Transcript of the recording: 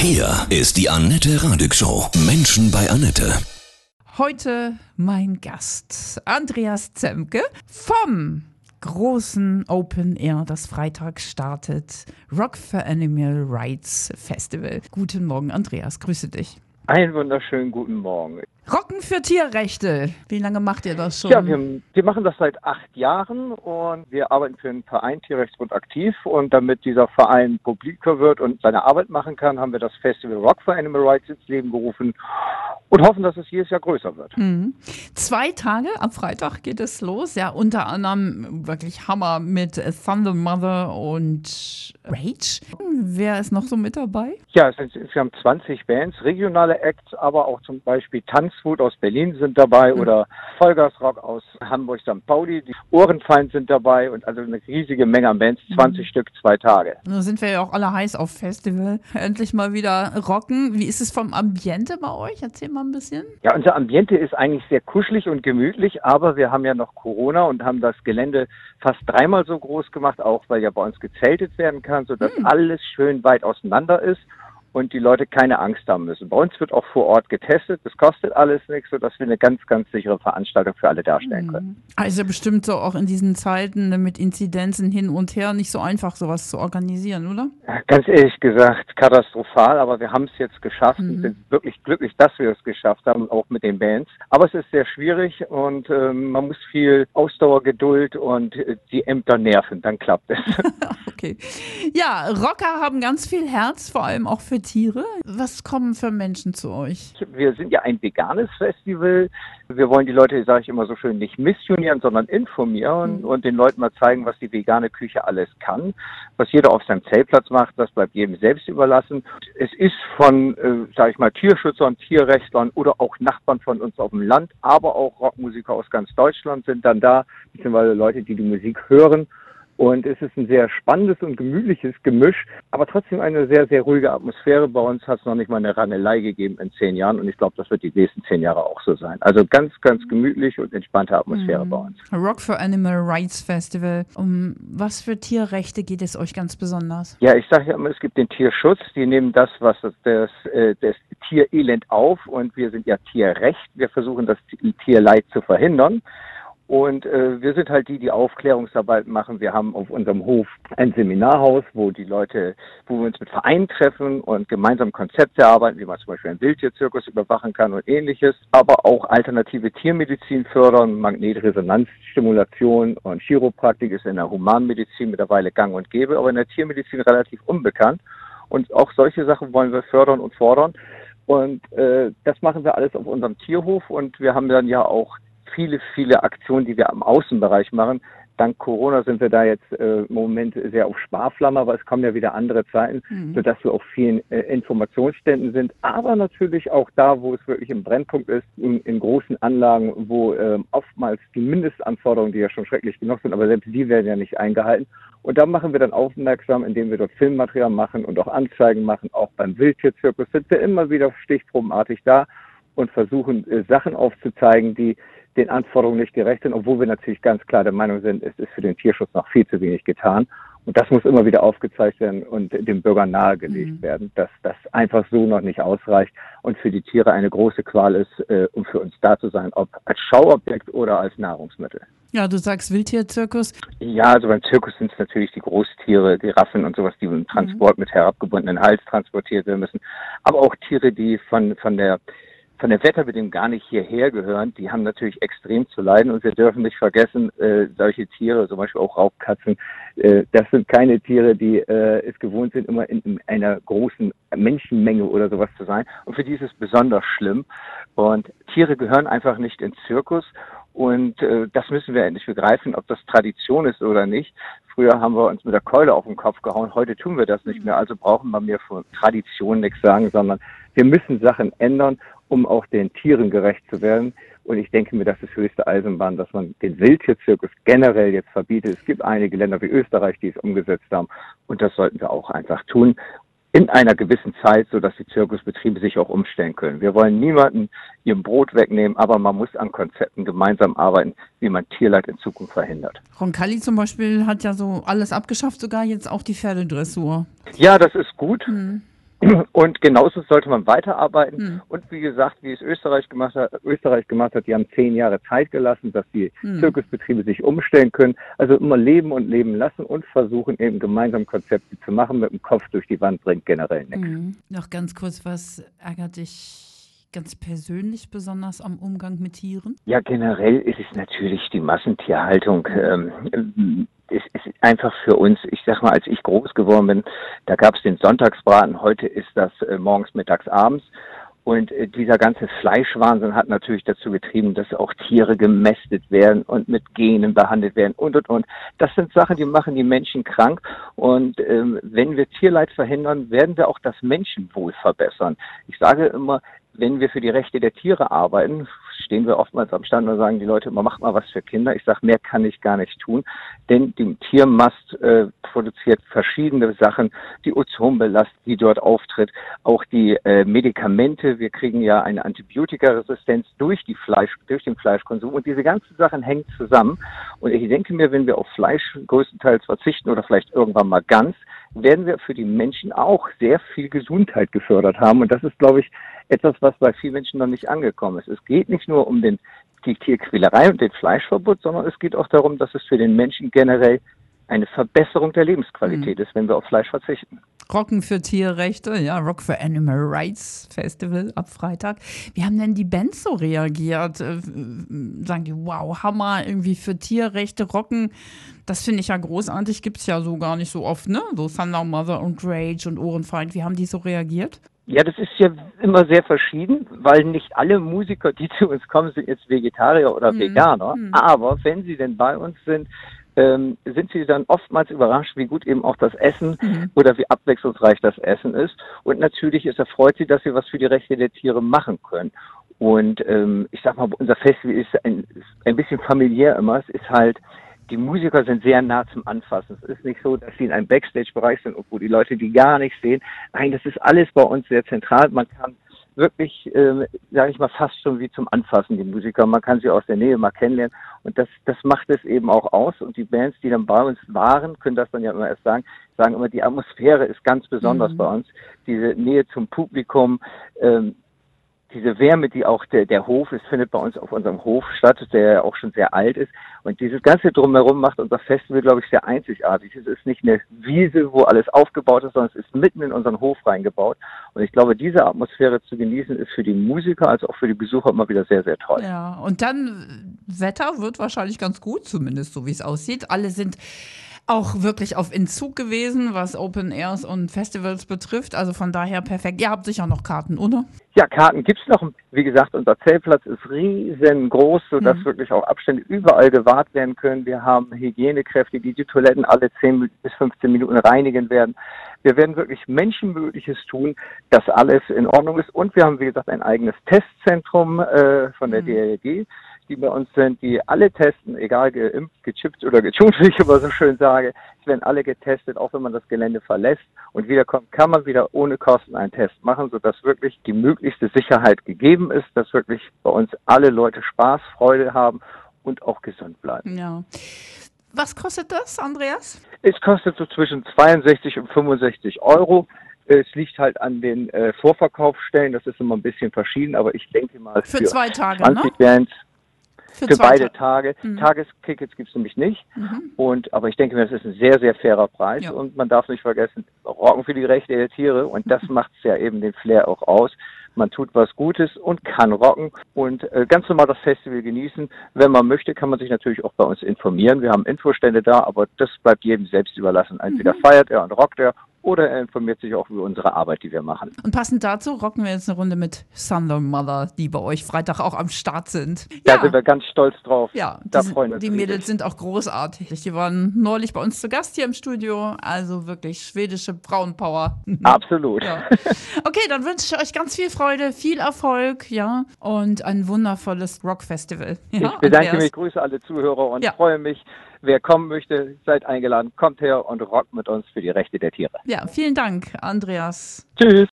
Hier ist die Annette Radig Show. Menschen bei Annette. Heute mein Gast, Andreas Zemke vom großen Open Air, das Freitag startet, Rock for Animal Rights Festival. Guten Morgen, Andreas, grüße dich. Einen wunderschönen guten Morgen. Rocken für Tierrechte. Wie lange macht ihr das schon? Ja, wir, wir, machen das seit acht Jahren und wir arbeiten für den Verein Tierrechtsbund aktiv. Und damit dieser Verein publiker wird und seine Arbeit machen kann, haben wir das Festival Rock for Animal Rights ins Leben gerufen und hoffen, dass es jedes Jahr größer wird. Mhm. Zwei Tage, am Freitag geht es los. Ja, unter anderem wirklich Hammer mit Thunder Mother und Rage. Wer ist noch so mit dabei? Ja, es sind insgesamt 20 Bands, regionale Acts, aber auch zum Beispiel Tanzwut aus Berlin sind dabei mhm. oder Vollgasrock aus Hamburg St. Pauli. Die Ohrenfeind sind dabei und also eine riesige Menge an Bands, 20 mhm. Stück, zwei Tage. Nun sind wir ja auch alle heiß auf Festival. Endlich mal wieder rocken. Wie ist es vom Ambiente bei euch? Erzähl mal ein bisschen? Ja, unser Ambiente ist eigentlich sehr kuschelig und gemütlich, aber wir haben ja noch Corona und haben das Gelände fast dreimal so groß gemacht, auch weil ja bei uns gezeltet werden kann, sodass hm. alles schön weit auseinander ist und die Leute keine Angst haben müssen. Bei uns wird auch vor Ort getestet. Das kostet alles nichts, sodass wir eine ganz, ganz sichere Veranstaltung für alle darstellen mhm. können. Also bestimmt so auch in diesen Zeiten mit Inzidenzen hin und her nicht so einfach, sowas zu organisieren, oder? Ganz ehrlich gesagt, katastrophal, aber wir haben es jetzt geschafft mhm. und sind wirklich glücklich, dass wir es geschafft haben, auch mit den Bands. Aber es ist sehr schwierig und äh, man muss viel Ausdauer, Geduld und äh, die Ämter nerven, dann klappt es. okay. Ja, Rocker haben ganz viel Herz, vor allem auch für Tiere. Was kommen für Menschen zu euch? Wir sind ja ein veganes Festival. Wir wollen die Leute, sage ich immer so schön, nicht missionieren, sondern informieren mhm. und den Leuten mal zeigen, was die vegane Küche alles kann. Was jeder auf seinem Zeltplatz macht, das bleibt jedem selbst überlassen. Es ist von, äh, sage ich mal, Tierschützern, Tierrechtlern oder auch Nachbarn von uns auf dem Land, aber auch Rockmusiker aus ganz Deutschland sind dann da, beziehungsweise Leute, die die Musik hören und es ist ein sehr spannendes und gemütliches Gemisch, aber trotzdem eine sehr, sehr ruhige Atmosphäre. Bei uns hat es noch nicht mal eine Rangelei gegeben in zehn Jahren und ich glaube, das wird die nächsten zehn Jahre auch so sein. Also ganz, ganz gemütlich und entspannte Atmosphäre mhm. bei uns. Rock for Animal Rights Festival. Um was für Tierrechte geht es euch ganz besonders? Ja, ich sage ja immer, es gibt den Tierschutz. Die nehmen das, was das, das, äh, das Tierelend auf und wir sind ja Tierrecht. Wir versuchen das Tierleid zu verhindern. Und äh, wir sind halt die, die Aufklärungsarbeit machen. Wir haben auf unserem Hof ein Seminarhaus, wo die Leute, wo wir uns mit Vereinen treffen und gemeinsam Konzepte erarbeiten, wie man zum Beispiel einen Wildtierzirkus überwachen kann und ähnliches. Aber auch alternative Tiermedizin fördern, Magnetresonanzstimulation und Chiropraktik ist in der Humanmedizin mittlerweile gang und gäbe, aber in der Tiermedizin relativ unbekannt. Und auch solche Sachen wollen wir fördern und fordern. Und äh, das machen wir alles auf unserem Tierhof und wir haben dann ja auch viele, viele Aktionen, die wir am Außenbereich machen. Dank Corona sind wir da jetzt äh, im Moment sehr auf Sparflamme, aber es kommen ja wieder andere Zeiten, mhm. sodass wir auf vielen äh, Informationsständen sind, aber natürlich auch da, wo es wirklich im Brennpunkt ist, in, in großen Anlagen, wo äh, oftmals die Mindestanforderungen, die ja schon schrecklich genug sind, aber selbst die werden ja nicht eingehalten. Und da machen wir dann aufmerksam, indem wir dort Filmmaterial machen und auch Anzeigen machen. Auch beim Wildtierzirkus sind wir immer wieder stichprobenartig da und versuchen, äh, Sachen aufzuzeigen, die den Anforderungen nicht gerecht sind, obwohl wir natürlich ganz klar der Meinung sind, es ist für den Tierschutz noch viel zu wenig getan. Und das muss immer wieder aufgezeigt werden und den Bürgern nahegelegt mhm. werden, dass das einfach so noch nicht ausreicht und für die Tiere eine große Qual ist, äh, um für uns da zu sein, ob als Schauobjekt oder als Nahrungsmittel. Ja, du sagst Wildtierzirkus. Ja, also beim Zirkus sind es natürlich die Großtiere, Giraffen und sowas, die im Transport mhm. mit herabgebundenen Hals transportiert werden müssen. Aber auch Tiere, die von, von der von der Wetterbedingung gar nicht hierher gehören, die haben natürlich extrem zu leiden und wir dürfen nicht vergessen, äh, solche Tiere, zum Beispiel auch Raubkatzen, äh, das sind keine Tiere, die äh, es gewohnt sind, immer in, in, einer großen Menschenmenge oder sowas zu sein. Und für die ist es besonders schlimm. Und Tiere gehören einfach nicht ins Zirkus. Und äh, das müssen wir endlich begreifen, ob das Tradition ist oder nicht. Früher haben wir uns mit der Keule auf den Kopf gehauen, heute tun wir das nicht mehr. Also brauchen wir mir von Tradition nichts sagen, sondern wir müssen Sachen ändern um auch den Tieren gerecht zu werden. Und ich denke mir, das ist höchste Eisenbahn, dass man den Wildtierzirkus generell jetzt verbietet. Es gibt einige Länder wie Österreich, die es umgesetzt haben. Und das sollten wir auch einfach tun. In einer gewissen Zeit, sodass die Zirkusbetriebe sich auch umstellen können. Wir wollen niemanden ihrem Brot wegnehmen, aber man muss an Konzepten gemeinsam arbeiten, wie man Tierleid in Zukunft verhindert. Roncalli zum Beispiel hat ja so alles abgeschafft, sogar jetzt auch die Pferdedressur. Ja, das ist gut. Hm Und genauso sollte man weiterarbeiten. Mhm. Und wie gesagt, wie es Österreich gemacht hat, Österreich gemacht hat, die haben zehn Jahre Zeit gelassen, dass die mhm. Zirkusbetriebe sich umstellen können. Also immer leben und leben lassen und versuchen eben gemeinsam Konzepte zu machen. Mit dem Kopf durch die Wand bringt generell nichts. Mhm. Noch ganz kurz, was ärgert dich ganz persönlich besonders am Umgang mit Tieren? Ja, generell ist es natürlich die Massentierhaltung. Ähm, es ist einfach für uns, ich sag mal, als ich groß geworden bin, da gab es den Sonntagsbraten, heute ist das äh, morgens, mittags, abends. Und äh, dieser ganze Fleischwahnsinn hat natürlich dazu getrieben, dass auch Tiere gemästet werden und mit Genen behandelt werden und und und. Das sind Sachen, die machen die Menschen krank. Und ähm, wenn wir Tierleid verhindern, werden wir auch das Menschenwohl verbessern. Ich sage immer, wenn wir für die Rechte der Tiere arbeiten, stehen wir oftmals am Stand und sagen die Leute immer, macht mal was für Kinder. Ich sage, mehr kann ich gar nicht tun, denn die Tiermast äh, produziert verschiedene Sachen, die Ozonbelast, die dort auftritt, auch die äh, Medikamente. Wir kriegen ja eine Antibiotikaresistenz durch die Fleisch, durch den Fleischkonsum und diese ganzen Sachen hängen zusammen. Und ich denke mir, wenn wir auf Fleisch größtenteils verzichten oder vielleicht irgendwann mal ganz, werden wir für die Menschen auch sehr viel Gesundheit gefördert haben. Und das ist, glaube ich, etwas, was bei vielen Menschen noch nicht angekommen ist. Es geht nicht nur um den, die Tierquälerei und den Fleischverbot, sondern es geht auch darum, dass es für den Menschen generell eine Verbesserung der Lebensqualität mhm. ist, wenn wir auf Fleisch verzichten. Rocken für Tierrechte, ja, Rock for Animal Rights Festival ab Freitag. Wie haben denn die Bands so reagiert? Äh, sagen die, wow, Hammer, irgendwie für Tierrechte rocken. Das finde ich ja großartig, gibt es ja so gar nicht so oft, ne? So Thunder Mother und Rage und Ohrenfeind. Wie haben die so reagiert? Ja, das ist ja immer sehr verschieden, weil nicht alle Musiker, die zu uns kommen, sind jetzt Vegetarier oder mhm. Veganer. Mhm. Aber wenn sie denn bei uns sind, ähm, sind sie dann oftmals überrascht, wie gut eben auch das Essen mhm. oder wie abwechslungsreich das Essen ist. Und natürlich ist erfreut sie, dass sie was für die Rechte der Tiere machen können. Und ähm, ich sag mal, unser Festival ist ein, ist ein bisschen familiär immer. Es ist halt die Musiker sind sehr nah zum Anfassen. Es ist nicht so, dass sie in einem Backstage-Bereich sind, wo die Leute die gar nicht sehen. Nein, das ist alles bei uns sehr zentral. Man kann wirklich, äh, sage ich mal, fast schon wie zum Anfassen die Musiker. Man kann sie aus der Nähe mal kennenlernen und das, das macht es eben auch aus. Und die Bands, die dann bei uns waren, können das dann ja immer erst sagen, sagen immer, die Atmosphäre ist ganz besonders mhm. bei uns. Diese Nähe zum Publikum, ähm, diese Wärme, die auch der, der Hof ist, findet bei uns auf unserem Hof statt, der auch schon sehr alt ist. Und dieses ganze Drumherum macht unser Festival, glaube ich, sehr einzigartig. Es ist nicht eine Wiese, wo alles aufgebaut ist, sondern es ist mitten in unseren Hof reingebaut. Und ich glaube, diese Atmosphäre zu genießen, ist für die Musiker als auch für die Besucher immer wieder sehr, sehr toll. Ja, und dann Wetter wird wahrscheinlich ganz gut, zumindest so wie es aussieht. Alle sind auch wirklich auf Entzug gewesen, was Open Airs und Festivals betrifft. Also von daher perfekt. Ihr habt sicher noch Karten, oder? Ja, Karten gibt es noch. Wie gesagt, unser Zeltplatz ist riesengroß, sodass mhm. wirklich auch Abstände überall gewahrt werden können. Wir haben Hygienekräfte, die die Toiletten alle 10 bis 15 Minuten reinigen werden. Wir werden wirklich Menschenmögliches tun, dass alles in Ordnung ist. Und wir haben, wie gesagt, ein eigenes Testzentrum äh, von der mhm. DLG die bei uns sind, die alle testen, egal geimpft, gechippt oder getuned, wie ich immer so schön sage. Es werden alle getestet, auch wenn man das Gelände verlässt und wiederkommt, kann man wieder ohne Kosten einen Test machen, sodass wirklich die möglichste Sicherheit gegeben ist, dass wirklich bei uns alle Leute Spaß, Freude haben und auch gesund bleiben. Ja. Was kostet das, Andreas? Es kostet so zwischen 62 und 65 Euro. Es liegt halt an den äh, Vorverkaufsstellen, das ist immer ein bisschen verschieden, aber ich denke mal für, für zwei Tage, 20 ne? Bands für, für beide Tage. Mhm. Tagestickets gibt es nämlich nicht. Mhm. Und aber ich denke mir, das ist ein sehr, sehr fairer Preis. Ja. Und man darf nicht vergessen, Rocken für die Rechte der Tiere. Und das macht es ja eben den Flair auch aus. Man tut was Gutes und kann rocken und äh, ganz normal das Festival genießen. Wenn man möchte, kann man sich natürlich auch bei uns informieren. Wir haben Infostände da, aber das bleibt jedem selbst überlassen. Entweder mhm. feiert er und rockt er oder er informiert sich auch über unsere Arbeit, die wir machen. Und passend dazu rocken wir jetzt eine Runde mit Thunder Mother, die bei euch Freitag auch am Start sind. Ja. Da sind wir ganz stolz drauf. Ja, da die, freuen wir uns. Die Mädels sind auch großartig. Die waren neulich bei uns zu Gast hier im Studio. Also wirklich schwedische Frauenpower. Absolut. Ja. Okay, dann wünsche ich euch ganz viel Freude, viel Erfolg, ja, und ein wundervolles Rockfestival. Ja, ich bedanke Andreas. mich, grüße alle Zuhörer und freue mich, Wer kommen möchte, seid eingeladen, kommt her und rockt mit uns für die Rechte der Tiere. Ja, vielen Dank, Andreas. Tschüss.